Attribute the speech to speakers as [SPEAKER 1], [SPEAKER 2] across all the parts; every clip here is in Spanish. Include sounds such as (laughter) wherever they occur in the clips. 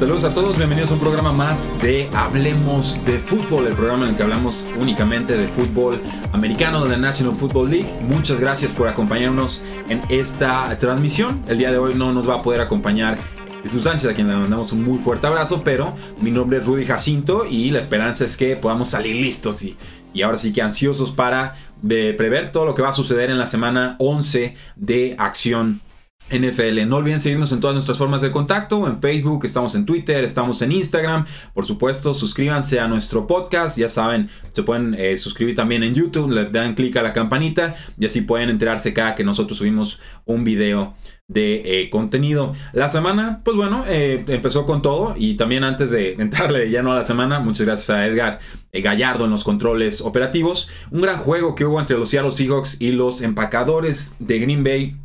[SPEAKER 1] Saludos a todos, bienvenidos a un programa más de Hablemos de Fútbol, el programa en el que hablamos únicamente de fútbol americano de la National Football League. Muchas gracias por acompañarnos en esta transmisión. El día de hoy no nos va a poder acompañar Jesús Sánchez, a quien le mandamos un muy fuerte abrazo, pero mi nombre es Rudy Jacinto y la esperanza es que podamos salir listos y, y ahora sí que ansiosos para eh, prever todo lo que va a suceder en la semana 11 de acción NFL. No olviden seguirnos en todas nuestras formas de contacto, en Facebook, estamos en Twitter, estamos en Instagram. Por supuesto, suscríbanse a nuestro podcast. Ya saben, se pueden eh, suscribir también en YouTube, le dan clic a la campanita y así pueden enterarse cada que nosotros subimos un video de eh, contenido. La semana, pues bueno, eh, empezó con todo y también antes de (laughs) entrarle ya no a la semana, muchas gracias a Edgar Gallardo en los controles operativos. Un gran juego que hubo entre los Seattle Seahawks y los empacadores de Green Bay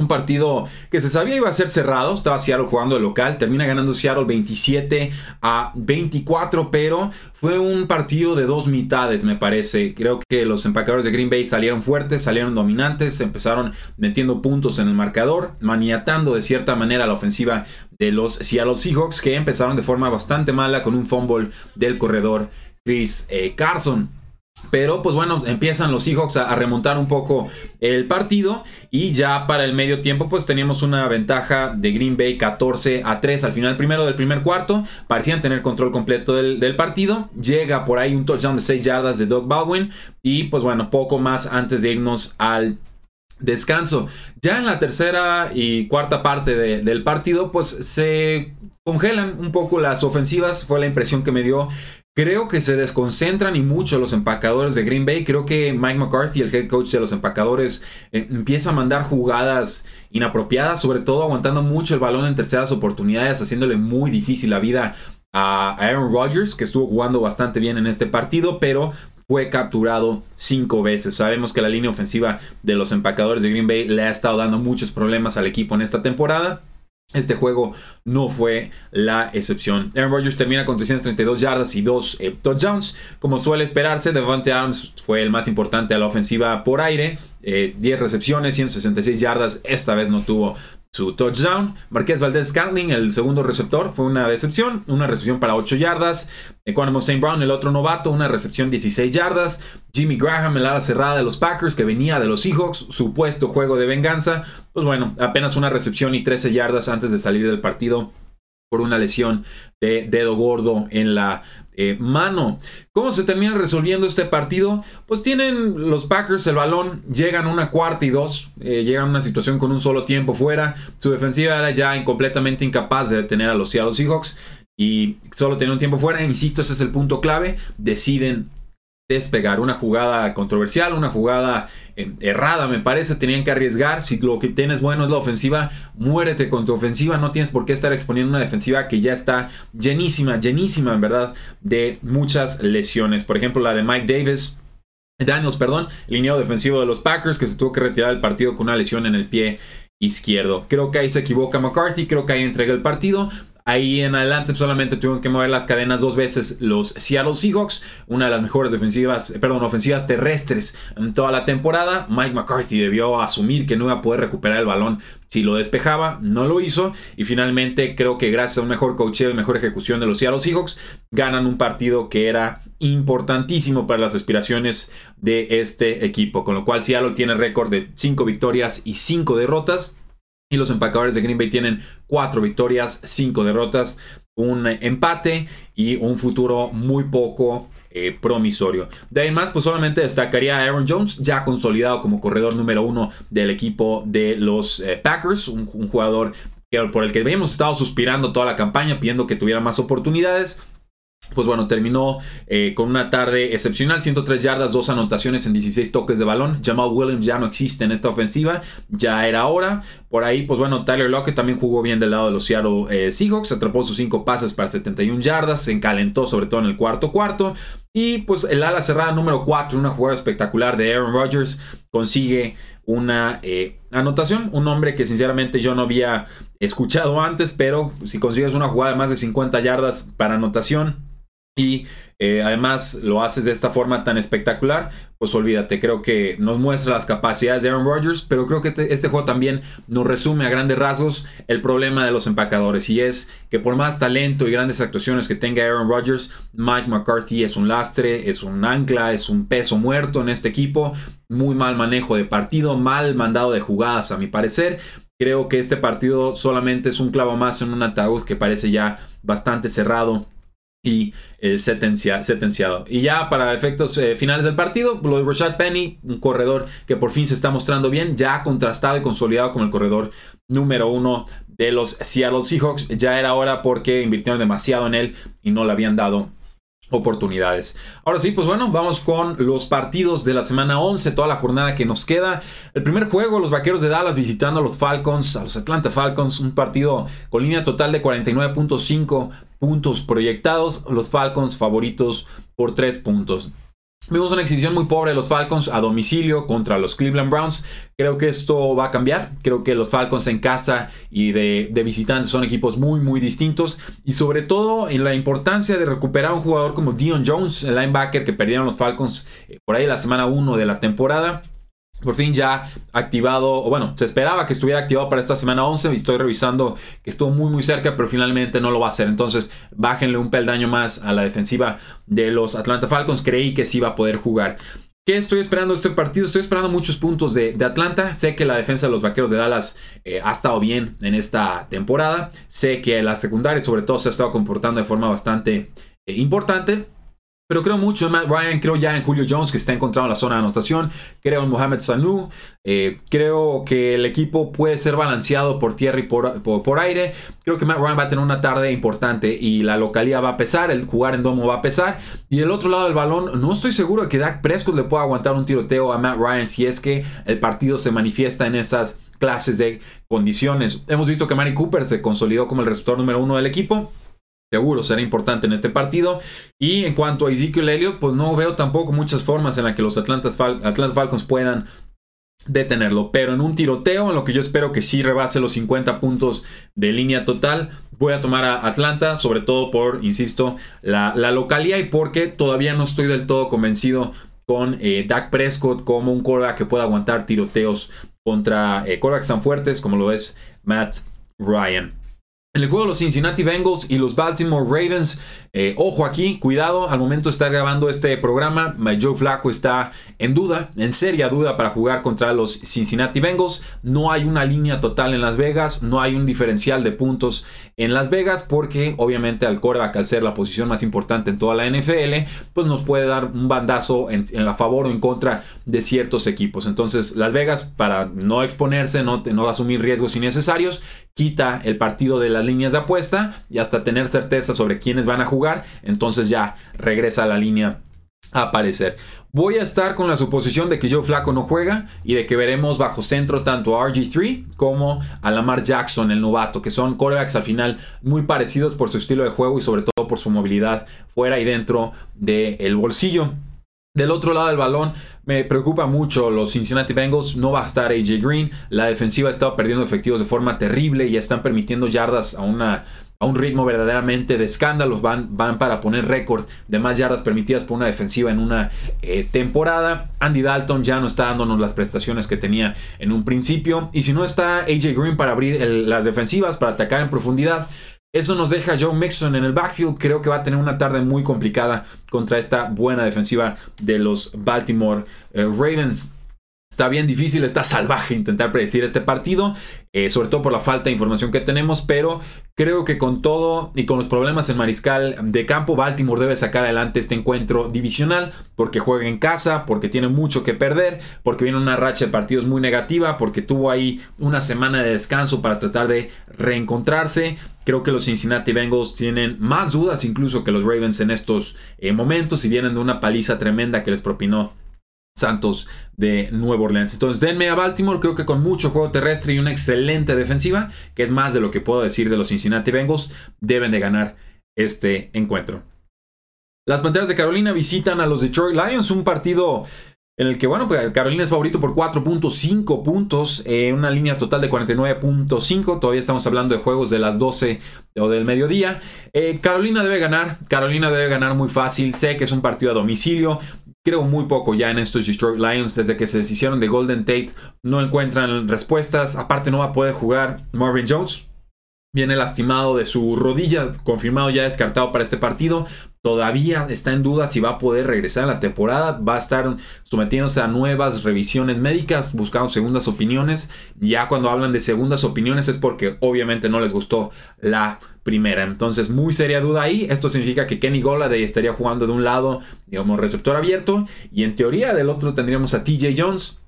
[SPEAKER 1] un partido que se sabía iba a ser cerrado, estaba Seattle jugando de local, termina ganando Seattle 27 a 24, pero fue un partido de dos mitades me parece. Creo que los empacadores de Green Bay salieron fuertes, salieron dominantes, empezaron metiendo puntos en el marcador, maniatando de cierta manera la ofensiva de los Seattle Seahawks que empezaron de forma bastante mala con un fumble del corredor Chris eh, Carson. Pero pues bueno, empiezan los Seahawks a, remontar un poco el partido y ya para el medio tiempo pues teníamos una ventaja de Green Bay 14 a 3 al final primero del primer cuarto. Parecían tener control completo del, partido. Llega por ahí un touchdown de 6 yardas de Doug Baldwin y pues bueno, poco más antes de irnos al descanso. Ya en la tercera y cuarta parte del partido pues se congelan un poco las ofensivas, fue la impresión que me dio Creo que se desconcentran y mucho los empacadores de Green Bay. Creo que Mike McCarthy, el head coach de los empacadores, eh, empieza a mandar jugadas inapropiadas, sobre todo aguantando mucho el balón en terceras oportunidades, haciéndole muy difícil la vida a Aaron Rodgers, que estuvo jugando bastante bien en este partido, pero fue capturado cinco veces. Sabemos que la línea ofensiva de los empacadores de Green Bay le ha estado dando muchos problemas al equipo en esta temporada. Este juego no fue la excepción. Aaron Rodgers termina con 332 yardas y 2 eh, touchdowns. Como suele esperarse, Devante Adams fue el más importante a la ofensiva por aire. 10 eh, recepciones, 166 yardas. Esta vez no tuvo su touchdown. Marqués Valdez Scantling, el segundo receptor, fue una decepción. Una recepción para 8 yardas. Equanimo St. Brown, el otro novato, una recepción 16 yardas. Jimmy Graham, el ala cerrada de los Packers, que venía de los Seahawks, supuesto juego de venganza. Pues bueno, apenas una recepción y 13 yardas antes de salir del partido por una lesión de dedo gordo en la eh, mano. ¿Cómo se termina resolviendo este partido? Pues tienen los Packers el balón, llegan una cuarta y dos, eh, llegan a una situación con un solo tiempo fuera. Su defensiva era ya completamente incapaz de detener a los Seattle Seahawks y solo tenía un tiempo fuera. Insisto, ese es el punto clave. Deciden despegar. Una jugada controversial, una jugada eh, errada, me parece. Tenían que arriesgar. Si lo que tienes bueno es la ofensiva, muérete con tu ofensiva. No tienes por qué estar exponiendo una defensiva que ya está llenísima, llenísima, en verdad, de muchas lesiones. Por ejemplo, la de Mike Davis. Daniels, perdón, línea defensivo de los Packers que se tuvo que retirar del partido con una lesión en el pie izquierdo. Creo que ahí se equivoca McCarthy, creo que ahí entrega el partido. Ahí en adelante solamente tuvieron que mover las cadenas dos veces los Seattle Seahawks, una de las mejores defensivas, eh, perdón, ofensivas terrestres en toda la temporada. Mike McCarthy debió asumir que no iba a poder recuperar el balón si lo despejaba, no lo hizo y finalmente creo que gracias a un mejor coacheo y mejor ejecución de los Seattle Seahawks ganan un partido que era importantísimo para las aspiraciones de este equipo, con lo cual Seattle tiene récord de 5 victorias y 5 derrotas. Y los empacadores de Green Bay tienen cuatro victorias, cinco derrotas, un empate y un futuro muy poco eh, promisorio. De ahí más, pues solamente destacaría a Aaron Jones, ya consolidado como corredor número uno del equipo de los eh, Packers, un, un jugador por el que habíamos estado suspirando toda la campaña, pidiendo que tuviera más oportunidades pues bueno, terminó eh, con una tarde excepcional, 103 yardas, dos anotaciones en 16 toques de balón. Jamal Williams ya no existe en esta ofensiva, ya era hora. Por ahí, pues bueno, Tyler Lockett también jugó bien del lado de los Seattle eh, Seahawks, atrapó sus 5 pases para 71 yardas, se encalentó sobre todo en el cuarto cuarto. Y pues el ala cerrada número 4, una jugada espectacular de Aaron Rodgers, consigue una eh, anotación. Un hombre que sinceramente yo no había escuchado antes, pero si consigues una jugada de más de 50 yardas para anotación, y eh, además lo haces de esta forma tan espectacular, pues olvídate, creo que nos muestra las capacidades de Aaron Rodgers, pero creo que este juego también nos resume a grandes rasgos el problema de los empacadores y es que por más talento y grandes actuaciones que tenga Aaron Rodgers, Mike McCarthy es un lastre, es un ancla, es un peso muerto en este equipo, muy mal manejo de partido, mal mandado de jugadas a mi parecer. Creo que este partido solamente es un clavo más en un ataúd que parece ya bastante cerrado y eh, sentenciado. Y ya para efectos eh, finales del partido, lo de Rashad Penny, un corredor que por fin se está mostrando bien, ya contrastado y consolidado como el corredor número uno de los Seattle Seahawks. Ya era hora porque invirtieron demasiado en él y no le habían dado oportunidades. Ahora sí, pues bueno, vamos con los partidos de la semana 11, toda la jornada que nos queda. El primer juego, los Vaqueros de Dallas visitando a los Falcons, a los Atlanta Falcons, un partido con línea total de 49.5 puntos proyectados, los Falcons favoritos por 3 puntos. Vimos una exhibición muy pobre de los Falcons a domicilio contra los Cleveland Browns. Creo que esto va a cambiar. Creo que los Falcons en casa y de, visitantes son equipos muy, muy distintos. Y sobre todo en la importancia de recuperar a un jugador como Dion Jones, el linebacker que perdieron los Falcons eh, por ahí la semana 1 de la temporada por fin ya activado, o bueno, se esperaba que estuviera activado para esta semana 11 y estoy revisando que estuvo muy muy cerca, pero finalmente no lo va a hacer. Entonces, bájenle un peldaño más a la defensiva de los Atlanta Falcons. Creí que sí iba a poder jugar. ¿Qué estoy esperando este partido? Estoy esperando muchos puntos de, Atlanta. Sé que la defensa de los Vaqueros de Dallas eh, ha estado bien en esta temporada. Sé que la secundaria sobre todo se ha estado comportando de forma bastante eh, importante. Pero creo mucho en Matt Ryan, creo ya en Julio Jones que está encontrado en la zona de anotación, creo en Mohamed Sanu, eh, creo que el equipo puede ser balanceado por tierra y por, por, aire, creo que Matt Ryan va a tener una tarde importante y la localidad va a pesar, el jugar en domo va a pesar. Y del otro lado del balón no estoy seguro de que Dak Prescott le pueda aguantar un tiroteo a Matt Ryan si es que el partido se manifiesta en esas clases de condiciones. Hemos visto que Mari Cooper se consolidó como el receptor número uno del equipo seguro será importante en este partido. Y en cuanto a Ezekiel Elliott, pues no veo tampoco muchas formas en las que los Atlanta, Falcons puedan detenerlo. Pero en un tiroteo, en lo que yo espero que sí rebase los 50 puntos de línea total, voy a tomar a Atlanta, sobre todo por, insisto, la, localidad y porque todavía no estoy del todo convencido con eh, Dak Prescott como un quarterback que pueda aguantar tiroteos contra eh, tan fuertes como lo es Matt Ryan. En el juego de los Cincinnati Bengals y los Baltimore Ravens, eh, ojo aquí, cuidado, al momento de estar grabando este programa, Joe Flacco está en duda, en seria duda para jugar contra los Cincinnati Bengals. No hay una línea total en Las Vegas, no hay un diferencial de puntos en Las Vegas porque obviamente al coreback al ser la posición más importante en toda la NFL, pues nos puede dar un bandazo a favor o en contra de ciertos equipos. Entonces Las Vegas para no exponerse, no, no asumir riesgos innecesarios, quita el partido de las líneas de apuesta y hasta tener certeza sobre quiénes van a jugar, entonces ya regresa a la línea a aparecer. Voy a estar con la suposición de que Joe Flaco no juega y de que veremos bajo centro tanto a RG3 como a Lamar Jackson, el novato, que son corebacks al final muy parecidos por su estilo de juego y sobre todo por su movilidad fuera y dentro del bolsillo. Del otro lado del balón, me preocupa mucho los Cincinnati Bengals. No va a estar AJ Green. La defensiva ha estado perdiendo efectivos de forma terrible y están permitiendo yardas a, una, a un ritmo verdaderamente de escándalos. Van, van para poner récord de más yardas permitidas por una defensiva en una eh, temporada. Andy Dalton ya no está dándonos las prestaciones que tenía en un principio. Y si no está AJ Green para abrir las defensivas, para atacar en profundidad, eso nos deja Joe Mixon en el backfield. Creo que va a tener una tarde muy complicada contra esta buena defensiva de los Baltimore eh, Ravens. Está bien difícil, está salvaje intentar predecir este partido, eh, sobre todo por la falta de información que tenemos, pero creo que con todo y con los problemas en mariscal de campo, Baltimore debe sacar adelante este encuentro divisional, porque juega en casa, porque tiene mucho que perder, porque viene una racha de partidos muy negativa, porque tuvo ahí una semana de descanso para tratar de reencontrarse. Creo que los Cincinnati Bengals tienen más dudas incluso que los Ravens en estos eh, momentos y vienen de una paliza tremenda que les propinó Santos de Nueva Orleans. Entonces, denme a Baltimore, creo que con mucho juego terrestre y una excelente defensiva, que es más de lo que puedo decir de los Cincinnati Bengals, deben de ganar este encuentro. Las Panteras de Carolina visitan a los Detroit Lions, un partido en el que, bueno, pues Carolina es favorito por 4.5 puntos, eh, una línea total de 49.5, todavía estamos hablando de juegos de las 12 o del mediodía. Eh, Carolina debe ganar, Carolina debe ganar muy fácil, sé que es un partido a domicilio, creo muy poco ya en estos Detroit Lions. Desde que se deshicieron de Golden Tate, no encuentran respuestas. Aparte, no va a poder jugar Marvin Jones. Viene lastimado de su rodilla, confirmado ya descartado para este partido. Todavía está en duda si va a poder regresar a la temporada. Va a estar sometiéndose a nuevas revisiones médicas, buscando segundas opiniones. Ya cuando hablan de segundas opiniones es porque obviamente no les gustó la primera. Entonces, muy seria duda ahí. Esto significa que Kenny Goladay estaría jugando de un lado, digamos, receptor abierto. Y en teoría del otro tendríamos a TJ Jones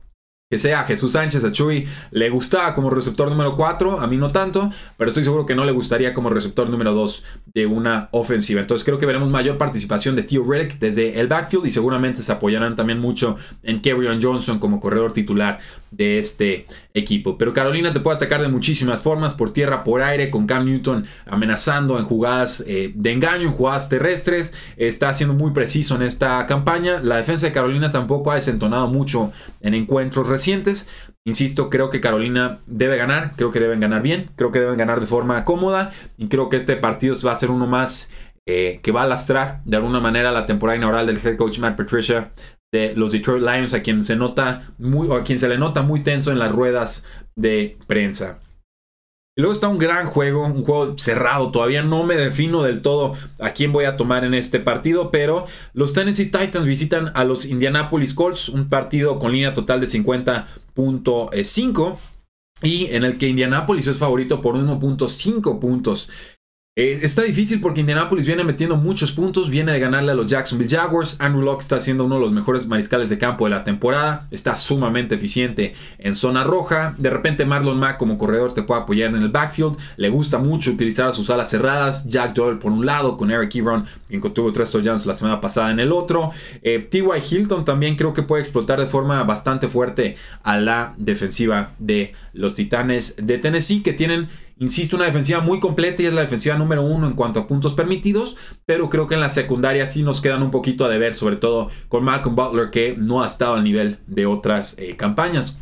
[SPEAKER 1] que sea Jesús Sánchez a Chuy le gustaba como receptor número 4, a mí no tanto, pero estoy seguro que no le gustaría como receptor número 2 de una ofensiva. Entonces creo que veremos mayor participación de Theo Riddick desde el backfield y seguramente se apoyarán también mucho en Kerryon Johnson como corredor titular de este equipo. Pero Carolina te puede atacar de muchísimas formas, por tierra, por aire, con Cam Newton amenazando en jugadas eh, de engaño, en jugadas terrestres. Está siendo muy preciso en esta campaña. La defensa de Carolina tampoco ha desentonado mucho en encuentros recientes. Insisto, creo que Carolina debe ganar, creo que deben ganar bien, creo que deben ganar de forma cómoda y creo que este partido va a ser uno más eh, que va a lastrar de alguna manera la temporada inaugural del head coach Matt Patricia de los Detroit Lions, a quien se nota muy, o a quien se le nota muy tenso en las ruedas de prensa. Luego está un gran juego, un juego cerrado. Todavía no me defino del todo a quién voy a tomar en este partido, pero los Tennessee Titans visitan a los Indianapolis Colts, un partido con línea total de 50.5 y en el que Indianapolis es favorito por 1.5 puntos. Eh, está difícil porque Indianapolis viene metiendo muchos puntos, viene de ganarle a los Jacksonville Jaguars. Andrew Locke está siendo uno de los mejores mariscales de campo de la temporada, está sumamente eficiente en zona roja. De repente Marlon Mack como corredor te puede apoyar en el backfield, le gusta mucho utilizar a sus alas cerradas. Jack Doyle por un lado, con Eric Ebron, quien tuvo tres touchdowns la semana pasada en el otro. Eh, T.Y. Hilton también creo que puede explotar de forma bastante fuerte a la defensiva de los Titanes de Tennessee, que tienen Insisto, una defensiva muy completa y es la defensiva número uno en cuanto a puntos permitidos, pero creo que en la secundaria sí nos quedan un poquito a deber, sobre todo con Malcolm Butler que no ha estado al nivel de otras eh, campañas.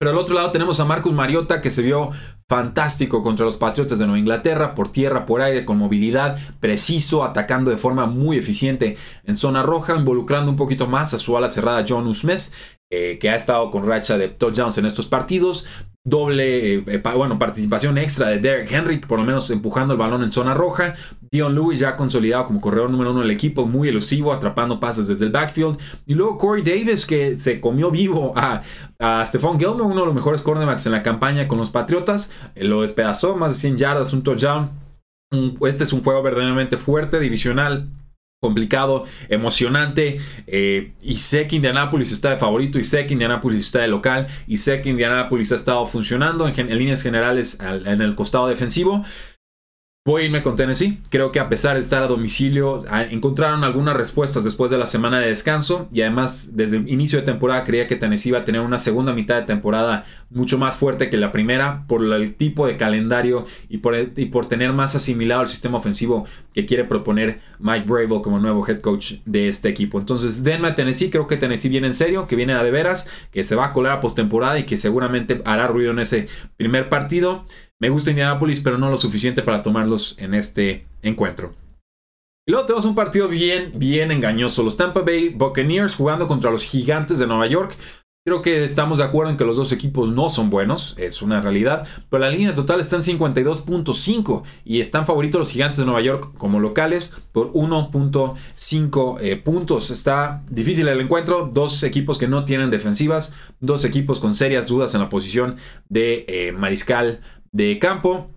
[SPEAKER 1] Pero al otro lado tenemos a Marcus Mariota que se vio fantástico contra los Patriotas de Nueva Inglaterra, por tierra, por aire, con movilidad, preciso, atacando de forma muy eficiente en zona roja, involucrando un poquito más a su ala cerrada John Smith, eh, que ha estado con racha de touchdowns en estos partidos, doble, eh, bueno, participación extra de Derek Henry, por lo menos empujando el balón en zona roja. Dion Lewis ya consolidado como corredor número uno del equipo, muy elusivo, atrapando pases desde el backfield. Y luego Corey Davis, que se comió vivo a, a Stephon Gilmore, uno de los mejores cornerbacks en la campaña con los Patriotas. Eh, lo despedazó, más de 100 yardas, un touchdown. Este es un juego verdaderamente fuerte, divisional complicado, emocionante. Eh, y sé que Indianapolis está de favorito, y sé que Indianapolis está de local, y sé que Indianapolis ha estado funcionando en líneas generales en el costado defensivo. Voy a irme con Tennessee. Creo que a pesar de estar a domicilio, encontraron algunas respuestas después de la semana de descanso. Y además, desde el inicio de temporada, creía que Tennessee iba a tener una segunda mitad de temporada mucho más fuerte que la primera, por el tipo de calendario y por, y por tener más asimilado el sistema ofensivo que quiere proponer Mike Bravo como nuevo head coach de este equipo. Entonces, denme a Tennessee. Creo que Tennessee viene en serio, que viene a de veras, que se va a colar a postemporada y que seguramente hará ruido en ese primer partido. Me gusta Indianapolis, pero no lo suficiente para tomarlos en este encuentro. Y luego tenemos un partido bien, bien engañoso. Los Tampa Bay Buccaneers jugando contra los Gigantes de Nueva York. Creo que estamos de acuerdo en que los dos equipos no son buenos, es una realidad, pero la línea total está en 52.5 y están favoritos los gigantes de Nueva York como locales por 1.5 eh, puntos. Está difícil el encuentro, dos equipos que no tienen defensivas, dos equipos con serias dudas en la posición de eh, mariscal de campo.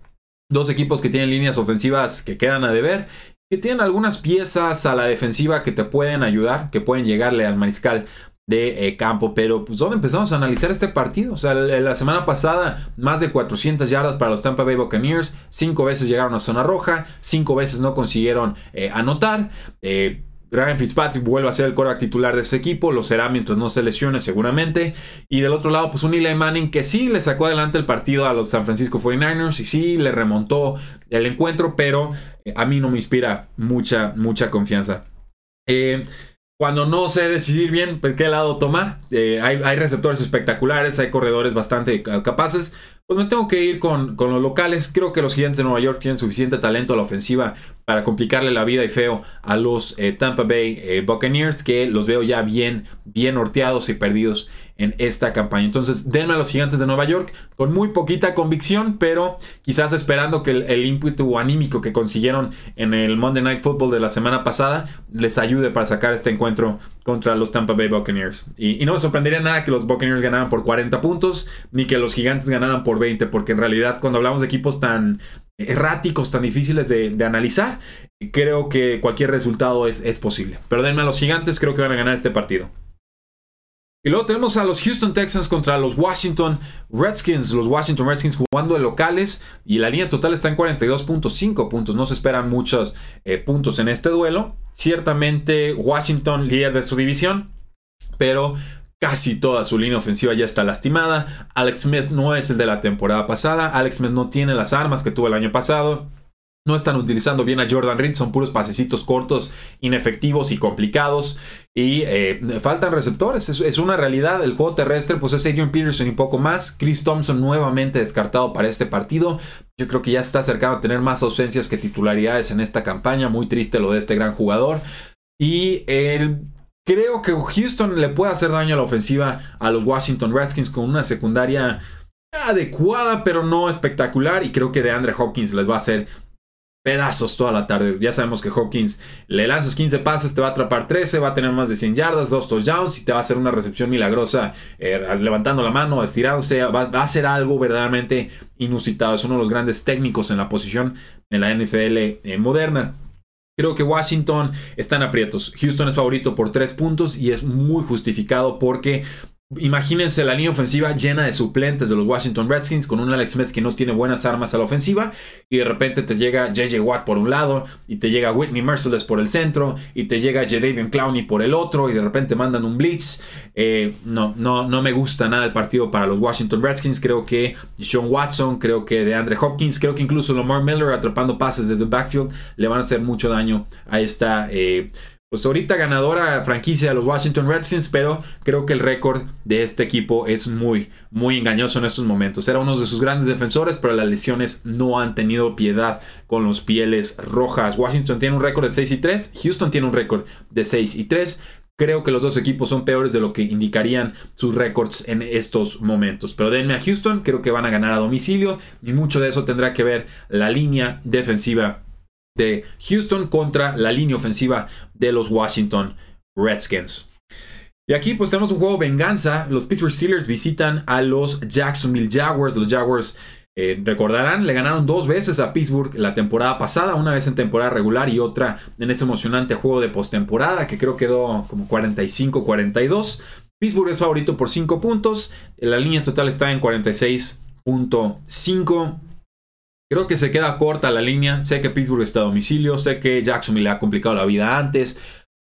[SPEAKER 1] Dos equipos que tienen líneas ofensivas que quedan a deber. Que tienen algunas piezas a la defensiva que te pueden ayudar, que pueden llegarle al mariscal de eh, campo. Pero, pues, ¿dónde empezamos a analizar este partido? O sea, la semana pasada, más de 400 yardas para los Tampa Bay Buccaneers. Cinco veces llegaron a zona roja. Cinco veces no consiguieron eh, anotar. Eh, Ryan Fitzpatrick vuelve a ser el quarterback titular de ese equipo, lo será mientras no se lesione seguramente. Y del otro lado, pues un Eli Manning que sí le sacó adelante el partido a los San Francisco 49ers y sí le remontó el encuentro, pero eh, a mí no me inspira mucha, mucha confianza. Eh, cuando no sé decidir bien por qué lado tomar, eh, hay, receptores espectaculares, hay corredores bastante capaces, pues me tengo que ir con, con, los locales. Creo que los gigantes de Nueva York tienen suficiente talento a la ofensiva para complicarle la vida y feo a los eh, Tampa Bay eh, Buccaneers, que los veo ya bien, bien horteados y perdidos en esta campaña. Entonces, denme a los gigantes de Nueva York con muy poquita convicción, pero quizás esperando que el, ímpetu anímico que consiguieron en el Monday Night Football de la semana pasada les ayude para sacar este encuentro contra los Tampa Bay Buccaneers. Y, no me sorprendería nada que los Buccaneers ganaran por 40 puntos, ni que los gigantes ganaran por 20, porque en realidad cuando hablamos de equipos tan erráticos, tan difíciles de, analizar, creo que cualquier resultado es, es posible. Pero denme a los gigantes, creo que van a ganar este partido. Y luego tenemos a los Houston Texans contra los Washington Redskins. Los Washington Redskins jugando de locales y la línea total está en 42.5 puntos. No se esperan muchos eh, puntos en este duelo. Ciertamente Washington líder de su división, pero casi toda su línea ofensiva ya está lastimada. Alex Smith no es el de la temporada pasada. Alex Smith no tiene las armas que tuvo el año pasado. No están utilizando bien a Jordan Reed, son puros pasecitos cortos, inefectivos y complicados. Y eh, faltan receptores, es, una realidad. El juego terrestre, pues es Adrian Peterson y poco más. Chris Thompson nuevamente descartado para este partido. Yo creo que ya está cercano a tener más ausencias que titularidades en esta campaña. Muy triste lo de este gran jugador. Y el creo que Houston le puede hacer daño a la ofensiva a los Washington Redskins con una secundaria adecuada, pero no espectacular. Y creo que de Andre Hopkins les va a hacer pedazos toda la tarde. Ya sabemos que Hawkins le lanzas 15 pases, te va a atrapar 13, va a tener más de 100 yardas, 2 touchdowns y te va a hacer una recepción milagrosa eh, levantando la mano, estirándose. Va, a ser algo verdaderamente inusitado. Es uno de los grandes técnicos en la posición en la NFL eh, moderna. Creo que Washington está en aprietos. Houston es favorito por 3 puntos y es muy justificado porque Imagínense la línea ofensiva llena de suplentes de los Washington Redskins con un Alex Smith que no tiene buenas armas a la ofensiva y de repente te llega JJ Watt por un lado y te llega Whitney Merciless por el centro y te llega Jadavion Clowney por el otro y de repente mandan un blitz. Eh, no, no, no me gusta nada el partido para los Washington Redskins. Creo que Sean Watson, creo que de Andre Hopkins, creo que incluso Lamar Miller atrapando pases desde el backfield le van a hacer mucho daño a esta... Eh, pues ahorita ganadora franquicia de los Washington Redskins, pero creo que el récord de este equipo es muy, muy engañoso en estos momentos. Era uno de sus grandes defensores, pero las lesiones no han tenido piedad con los pieles rojas. Washington tiene un récord de 6 y 3, Houston tiene un récord de 6 y 3. Creo que los dos equipos son peores de lo que indicarían sus récords en estos momentos. Pero denme a Houston, creo que van a ganar a domicilio y mucho de eso tendrá que ver la línea defensiva de Houston contra la línea ofensiva de los Washington Redskins. Y aquí pues tenemos un juego venganza. Los Pittsburgh Steelers visitan a los Jacksonville Jaguars. Los Jaguars eh, recordarán, le ganaron dos veces a Pittsburgh la temporada pasada, una vez en temporada regular y otra en ese emocionante juego de postemporada que creo quedó como 45-42. Pittsburgh es favorito por 5 puntos, la línea total está en 46.5. Creo que se queda corta la línea. Sé que Pittsburgh está a domicilio. Sé que Jacksonville le ha complicado la vida antes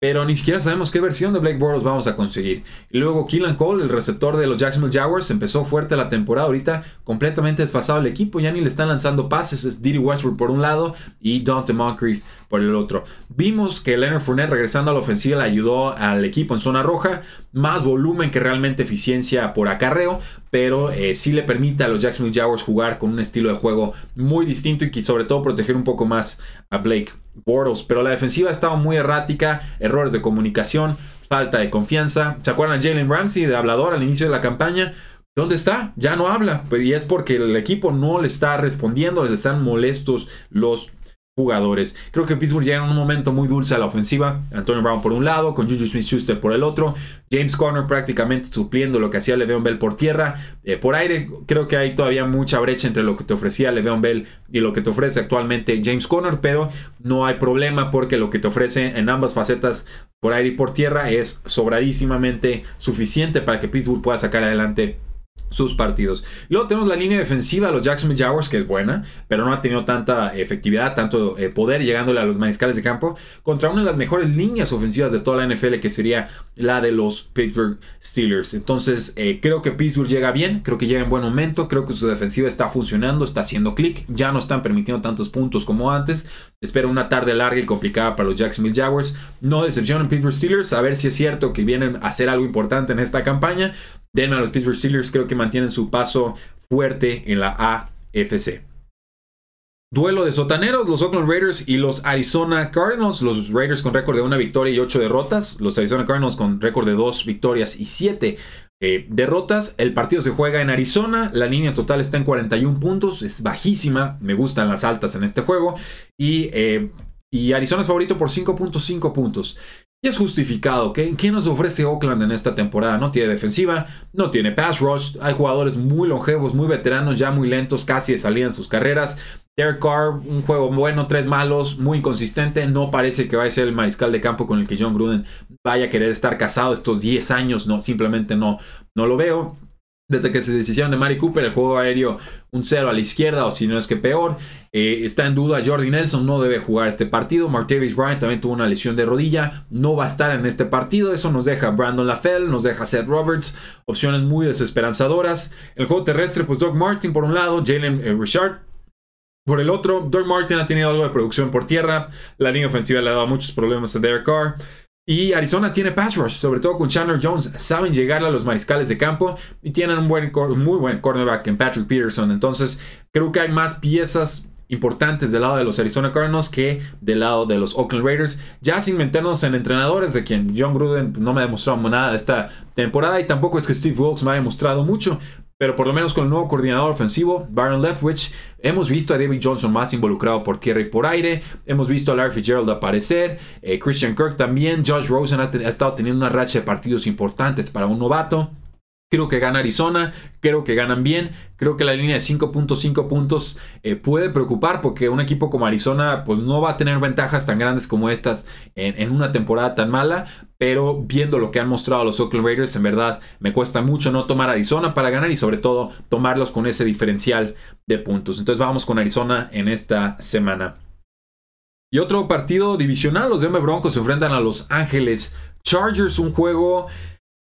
[SPEAKER 1] pero ni siquiera sabemos qué versión de Blake Bortles vamos a conseguir. Y luego Keelan Cole, el receptor de los Jacksonville Jaguars, empezó fuerte la temporada. Ahorita completamente desfasado el equipo, ya ni le están lanzando pases. Es Diddy Westbrook por un lado y Dante Moncrief por el otro. Vimos que Leonard Fournette regresando a la ofensiva le ayudó al equipo en zona roja. Más volumen que realmente eficiencia por acarreo, pero eh, sí le permite a los Jacksonville Jaguars jugar con un estilo de juego muy distinto y sobre todo proteger un poco más a Blake Bortles. Pero la defensiva ha estado muy errática, errores de comunicación, falta de confianza. ¿Se acuerdan Jalen Ramsey de hablador al inicio de la campaña? ¿Dónde está? Ya no habla. Y es porque el equipo no le está respondiendo, les están molestos los jugadores. Creo que Pittsburgh llega en un momento muy dulce a la ofensiva. Antonio Brown por un lado, con Juju Smith-Schuster por el otro. James Conner prácticamente supliendo lo que hacía Le'Veon Bell por tierra. Eh, por aire creo que hay todavía mucha brecha entre lo que te ofrecía Le'Veon Bell y lo que te ofrece actualmente James Conner, pero no hay problema porque lo que te ofrece en ambas facetas por aire y por tierra es sobradísimamente suficiente para que Pittsburgh pueda sacar adelante sus partidos. Luego tenemos la línea defensiva de los Jacksonville Jaguars, que es buena, pero no ha tenido tanta efectividad, tanto eh, poder llegándole a los mariscales de campo, contra una de las mejores líneas ofensivas de toda la NFL, que sería la de los Pittsburgh Steelers. Entonces, eh, creo que Pittsburgh llega bien, creo que llega en buen momento, creo que su defensiva está funcionando, está haciendo clic, ya no están permitiendo tantos puntos como antes. Espero una tarde larga y complicada para los Jacksonville Jaguars. No decepcionen Pittsburgh Steelers, a ver si es cierto que vienen a hacer algo importante en esta campaña. Denme a los Pittsburgh Steelers, creo que mantienen su paso fuerte en la AFC. Duelo de sotaneros, los Oakland Raiders y los Arizona Cardinals. Los Raiders con récord de una victoria y ocho derrotas. Los Arizona Cardinals con récord de dos victorias y siete eh, derrotas. El partido se juega en Arizona. La línea total está en 41 puntos. Es bajísima. Me gustan las altas en este juego. Y, eh, y Arizona es favorito por 5.5 puntos. Y es justificado. ¿Qué, ¿Qué nos ofrece Oakland en esta temporada? No tiene defensiva, no tiene pass rush. Hay jugadores muy longevos, muy veteranos, ya muy lentos, casi de salida en sus carreras. Derek Carr, un juego bueno, tres malos, muy inconsistente. No parece que vaya a ser el mariscal de campo con el que John Gruden vaya a querer estar casado estos 10 años. No, simplemente no, no lo veo. Desde que se deshicieron de Mari Cooper, el juego aéreo un cero a la izquierda, o si no es que peor. Eh, está en duda Jordi Nelson, no debe jugar este partido. Martavis Bryant también tuvo una lesión de rodilla, no va a estar en este partido. Eso nos deja Brandon LaFell, nos deja Seth Roberts, opciones muy desesperanzadoras. El juego terrestre, pues Doug Martin por un lado, Jalen eh, Richard por el otro. Doug Martin ha tenido algo de producción por tierra, la línea ofensiva le ha dado muchos problemas a Derek Carr. Y Arizona tiene pass rush, sobre todo con Chandler Jones. Saben llegar a los mariscales de campo y tienen un buen, muy buen cornerback en Patrick Peterson. Entonces, creo que hay más piezas importantes del lado de los Arizona Cardinals que del lado de los Oakland Raiders. Ya sin meternos en entrenadores, de quien John Gruden no me ha demostrado nada esta temporada y tampoco es que Steve Wilkes me haya demostrado mucho. Pero por lo menos con el nuevo coordinador ofensivo, Byron Leftwich, hemos visto a David Johnson más involucrado por tierra y por aire. Hemos visto a Larry Fitzgerald aparecer. Eh, Christian Kirk también. Josh Rosen ha, ha estado teniendo una racha de partidos importantes para un novato. Creo que gana Arizona, creo que ganan bien, creo que la línea de 5.5 puntos eh, puede preocupar porque un equipo como Arizona pues no va a tener ventajas tan grandes como estas en, una temporada tan mala, pero viendo lo que han mostrado los Oakland Raiders, en verdad me cuesta mucho no tomar Arizona para ganar y sobre todo tomarlos con ese diferencial de puntos. Entonces vamos con Arizona en esta semana. Y otro partido divisional, los Denver Broncos se enfrentan a Los Ángeles Chargers, un juego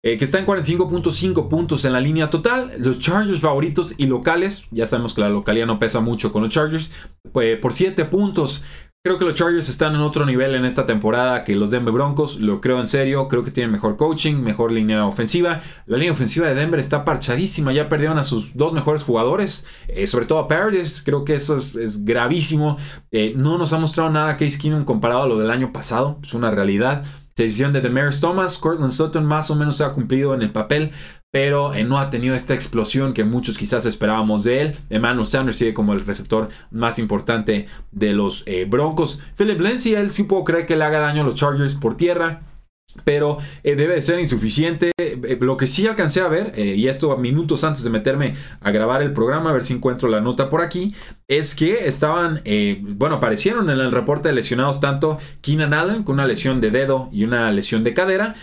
[SPEAKER 1] eh, que está en 45.5 puntos en la línea total. Los Chargers favoritos y locales, ya sabemos que la localidad no pesa mucho con los Chargers, pues, por 7 puntos. Creo que los Chargers están en otro nivel en esta temporada que los Denver Broncos. Lo creo en serio. Creo que tienen mejor coaching, mejor línea ofensiva. La línea ofensiva de Denver está parchadísima. Ya perdieron a sus dos mejores jugadores. Eh, sobre todo a Paradis. Creo que eso es, gravísimo. Eh, no nos ha mostrado nada Case Keenum comparado a lo del año pasado. Es una realidad. Decisión de Demaris Thomas, Cortland Sutton más o menos se ha cumplido en el papel, pero eh, no ha tenido esta explosión que muchos quizás esperábamos de él. Emmanuel Sanders sigue como el receptor más importante de los eh, Broncos. Philip Lindsay, él sí puedo creer que le haga daño a los Chargers por tierra pero eh, debe de ser insuficiente. Eh, lo que sí alcancé a ver, eh, y esto minutos antes de meterme a grabar el programa, a ver si encuentro la nota por aquí, es que estaban, bueno, aparecieron en el reporte de lesionados tanto Keenan Allen con una lesión de dedo y una lesión de cadera,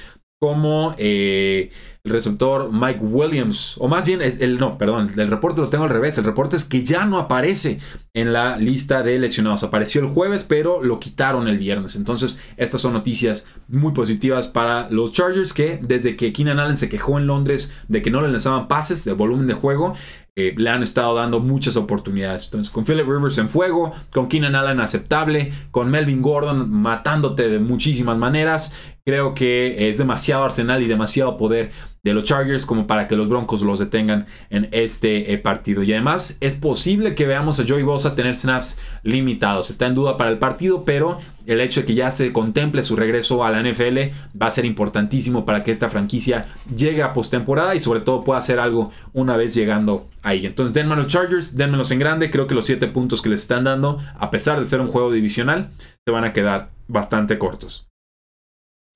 [SPEAKER 1] como el receptor Mike Williams, o más bien, el, no, perdón, el reporte lo tengo al revés, el reporte es que ya no aparece en la lista de lesionados, apareció el jueves, pero lo quitaron el viernes, entonces estas son noticias muy positivas para los Chargers que desde que Keenan Allen se quejó en Londres de que no le lanzaban pases de volumen de juego, eh, le han estado dando muchas oportunidades. Entonces, con Philip Rivers en fuego, con Keenan Allen aceptable, con Melvin Gordon matándote de muchísimas maneras, creo que es demasiado arsenal y demasiado poder de los Chargers como para que los Broncos los detengan en este eh, partido. Y además es posible que veamos a Joey Bosa tener snaps limitados. Está en duda para el partido, pero el hecho de que ya se contemple su regreso a la NFL va a ser importantísimo para que esta franquicia llegue a postemporada y sobre todo pueda hacer algo una vez llegando ahí. Entonces denme los Chargers, denmelos en grande. Creo que los 7 puntos que les están dando, a pesar de ser un juego divisional, se van a quedar bastante cortos.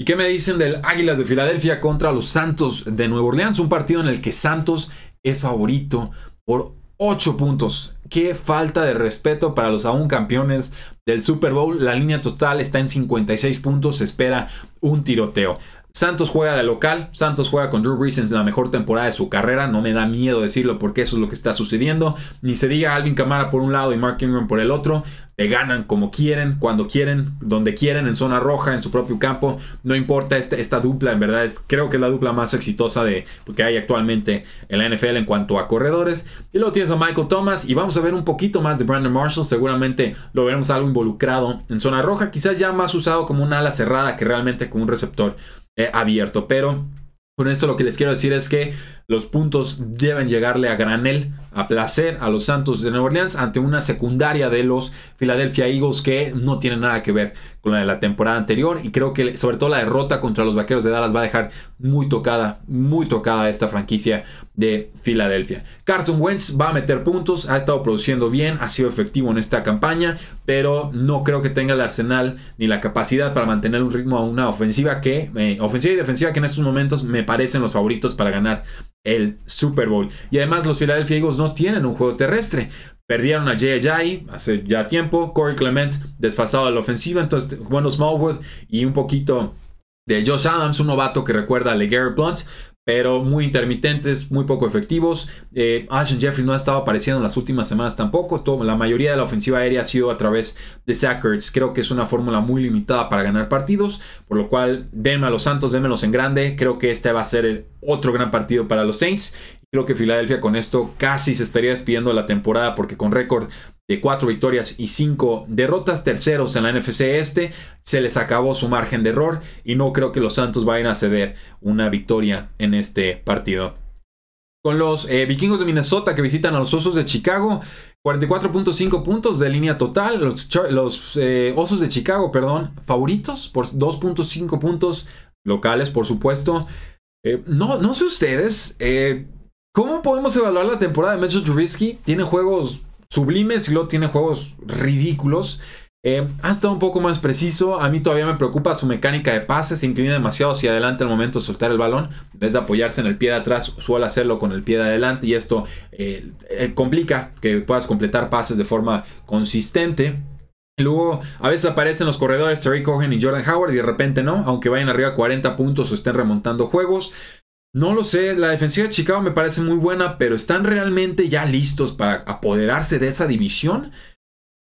[SPEAKER 1] ¿Y qué me dicen del Águilas de Filadelfia contra los Santos de Nueva Orleans? Un partido en el que Santos es favorito por 8 puntos. Qué falta de respeto para los aún campeones del Super Bowl. La línea total está en 56 puntos. Se espera un tiroteo. Santos juega de local, Santos juega con Drew Brees en la mejor temporada de su carrera, no me da miedo decirlo porque eso es lo que está sucediendo. Ni se diga Alvin Kamara por un lado y Mark Ingram por el otro. Te ganan como quieren, cuando quieren, donde quieren, en zona roja, en su propio campo. No importa esta dupla, en verdad es, creo que es la dupla más exitosa de, que hay actualmente en la NFL en cuanto a corredores. Y luego tienes a Michael Thomas y vamos a ver un poquito más de Brandon Marshall. Seguramente lo veremos algo involucrado en zona roja, quizás ya más usado como una ala cerrada que realmente como un receptor eh, abierto. Pero con esto lo que les quiero decir es que los puntos deben llegarle a granel, a placer a los Santos de Nueva Orleans ante una secundaria de los Philadelphia Eagles que no tiene nada que ver con la de la temporada anterior y creo que sobre todo la derrota contra los Vaqueros de Dallas va a dejar muy tocada, muy tocada esta franquicia de Filadelfia. Carson Wentz va a meter puntos, ha estado produciendo bien, ha sido efectivo en esta campaña, pero no creo que tenga el arsenal ni la capacidad para mantener un ritmo a una ofensiva que, eh, ofensiva y defensiva que en estos momentos me parecen los favoritos para ganar el Super Bowl. Y además los Philadelphia Eagles no tienen un juego terrestre. Perdieron a Jay Ajayi hace ya tiempo. Corey Clement desfasado de la ofensiva. Entonces, bueno, Smallwood y un poquito de Josh Adams, un novato que recuerda a LeGarrette Blunt pero muy intermitentes, muy poco efectivos. Eh, Jeffrey no ha estado apareciendo en las últimas semanas tampoco. la mayoría de la ofensiva aérea ha sido a través de Sackers. Creo que es una fórmula muy limitada para ganar partidos, por lo cual denme a los Santos, démelos en grande. Creo que este va a ser el otro gran partido para los Saints. Creo que Filadelfia con esto casi se estaría despidiendo de la temporada porque con récord de cuatro victorias y cinco derrotas, terceros en la NFC Este, se les acabó su margen de error y no creo que los Santos vayan a ceder una victoria en este partido. Con los eh, vikingos de Minnesota que visitan a los Osos de Chicago, 44.5 puntos de línea total. Los, eh, Osos de Chicago, perdón, favoritos por 2.5 puntos locales, por supuesto. Eh, no, no sé ustedes. ¿Cómo podemos evaluar la temporada de Mitchell Trubisky? Tiene juegos sublimes y luego tiene juegos ridículos. Eh, ha estado un poco más preciso. A mí todavía me preocupa su mecánica de pases. Se inclina demasiado hacia adelante al momento de soltar el balón. En vez de apoyarse en el pie de atrás, suele hacerlo con el pie de adelante. Y esto eh, eh, complica que puedas completar pases de forma consistente. Luego, a veces aparecen los corredores Terry Cohen y Jordan Howard y de repente no, aunque vayan arriba 40 puntos o estén remontando juegos. No lo sé, la defensiva de Chicago me parece muy buena, pero ¿están realmente ya listos para apoderarse de esa división?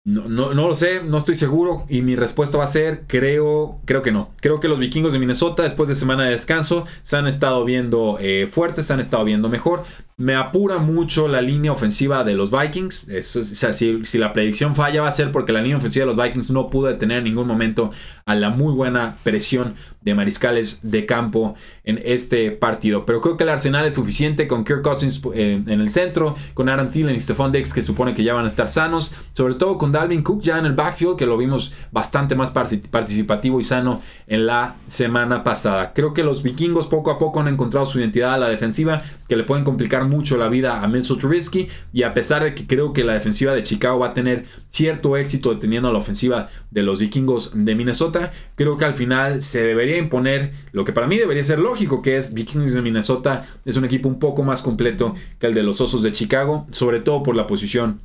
[SPEAKER 1] No, no, no, lo sé, no estoy seguro y mi respuesta va a ser creo, creo que no. Creo que los vikingos de Minnesota después de semana de descanso se han estado viendo eh, fuertes, se han estado viendo mejor. Me apura mucho la línea ofensiva de los Vikings. o sea, si, si, la predicción falla va a ser porque la línea ofensiva de los Vikings no pudo detener en ningún momento a la muy buena presión de mariscales de campo en este partido. Pero creo que el arsenal es suficiente con Kirk Cousins eh, en el centro, con Adam Thielen y Stephon Dex que supone que ya van a estar sanos, sobre todo con Dalvin Cook ya en el backfield que lo vimos bastante más participativo y sano en la semana pasada. Creo que los vikingos poco a poco han encontrado su identidad a la defensiva que le pueden complicar mucho la vida a Mitchell Trubisky y a pesar de que creo que la defensiva de Chicago va a tener cierto éxito deteniendo a la ofensiva de los vikingos de Minnesota, creo que al final se debería imponer lo que para mí debería ser lógico, que es Vikings de Minnesota es un equipo un poco más completo que el de los Osos de Chicago, sobre todo por la posición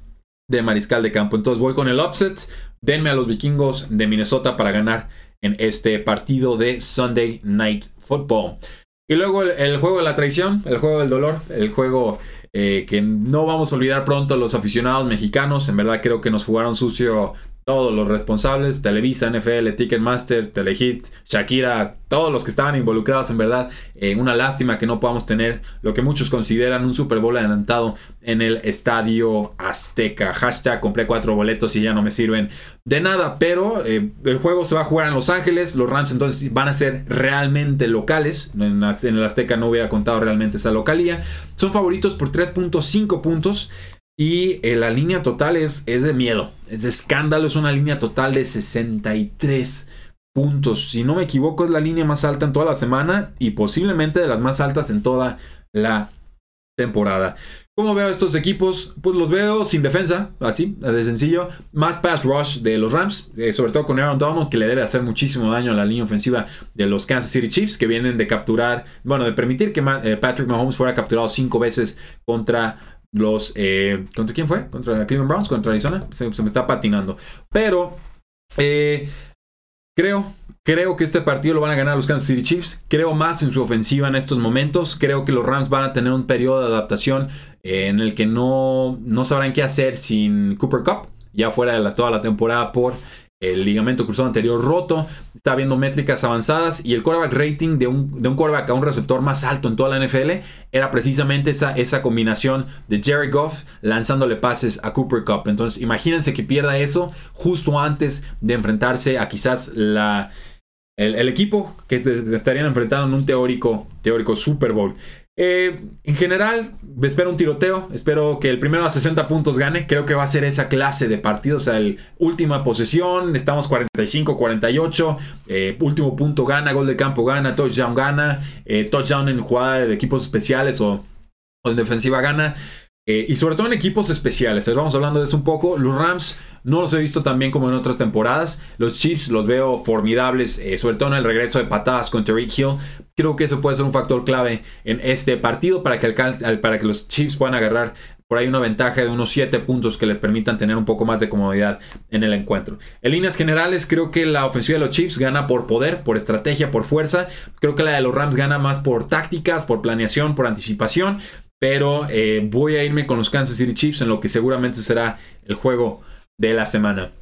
[SPEAKER 1] de mariscal de campo. Entonces voy con el upset, denme a los vikingos de Minnesota para ganar en este partido de Sunday Night Football. Y luego el, juego de la traición, el juego del dolor, el juego eh, que no vamos a olvidar pronto los aficionados mexicanos. En verdad creo que nos jugaron sucio todos los responsables, Televisa, NFL, Ticketmaster, Telehit, Shakira, todos los que estaban involucrados en verdad, eh, una lástima que no podamos tener lo que muchos consideran un Super Bowl adelantado en el Estadio Azteca. Hashtag compré cuatro boletos y ya no me sirven de nada, pero eh, el juego se va a jugar en Los Ángeles, los Rams entonces van a ser realmente locales, en, en el Azteca no hubiera contado realmente esa localía, son favoritos por 3.5 puntos. Y eh, la línea total es, es de miedo, es de escándalo, es una línea total de 63 puntos. Si no me equivoco, es la línea más alta en toda la semana y posiblemente de las más altas en toda la temporada. ¿Cómo veo estos equipos? Pues los veo sin defensa, así, de sencillo. Más pass rush de los Rams, eh, sobre todo con Aaron Donald, que le debe hacer muchísimo daño a la línea ofensiva de los Kansas City Chiefs, que vienen de capturar, bueno, de permitir que eh, Patrick Mahomes fuera capturado cinco veces contra los... Eh, ¿Contra quién fue? ¿Contra Cleveland Browns? ¿Contra Arizona? Se, me está patinando. Pero... Eh, creo Creo que este partido lo van a ganar los Kansas City Chiefs. Creo más en su ofensiva en estos momentos. Creo que los Rams van a tener un periodo de adaptación eh, en el que no, no sabrán qué hacer sin Cooper Cup, ya fuera de toda la temporada por el ligamento cruzado anterior roto, está viendo métricas avanzadas y el quarterback rating de un, de un quarterback a un receptor más alto en toda la NFL era precisamente esa, esa combinación de Jerry Goff lanzándole pases a Cooper Cup. Entonces imagínense que pierda eso justo antes de enfrentarse a quizás la, el, equipo que estarían enfrentando en un teórico, teórico Super Bowl. Eh, en general, espero un tiroteo. Espero que el primero a 60 puntos gane. Creo que va a ser esa clase de partido. O sea, el última posesión. Estamos 45-48. Eh, último punto gana. Gol de campo gana. Touchdown gana. Eh, touchdown en jugada de equipos especiales o, o en defensiva gana. Eh, y sobre todo en equipos especiales. Vamos hablando de eso un poco. Los Rams no los he visto tan bien como en otras temporadas. Los Chiefs los veo formidables, eh, sobre todo en el regreso de patadas con Tariq Hill. Creo que eso puede ser un factor clave en este partido para que, para que los Chiefs puedan agarrar por ahí una ventaja de unos 7 puntos que le permitan tener un poco más de comodidad en el encuentro. En líneas generales, creo que la ofensiva de los Chiefs gana por poder, por estrategia, por fuerza. Creo que la de los Rams gana más por tácticas, por planeación, por anticipación. Pero eh, voy a irme con los Kansas City Chiefs en lo que seguramente será el juego de la semana.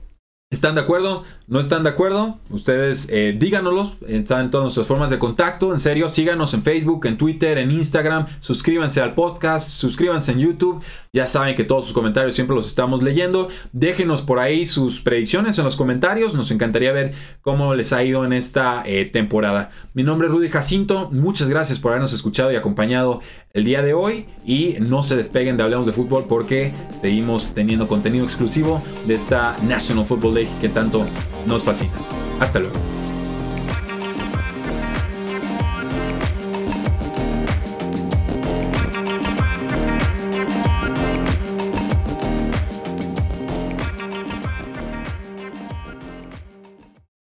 [SPEAKER 1] ¿Están de acuerdo? ¿No están de acuerdo? Ustedes eh, díganoslo. Están en todas nuestras formas de contacto. En serio, síganos en Facebook, en Twitter, en Instagram. Suscríbanse al podcast. Suscríbanse en YouTube. Ya saben que todos sus comentarios siempre los estamos leyendo. Déjenos por ahí sus predicciones en los comentarios. Nos encantaría ver cómo les ha ido en esta eh, temporada. Mi nombre es Rudy Jacinto. Muchas gracias por habernos escuchado y acompañado el día de hoy. Y no se despeguen de Hablemos de Fútbol porque seguimos teniendo contenido exclusivo de esta National Football League que tanto nos fascina. Hasta luego.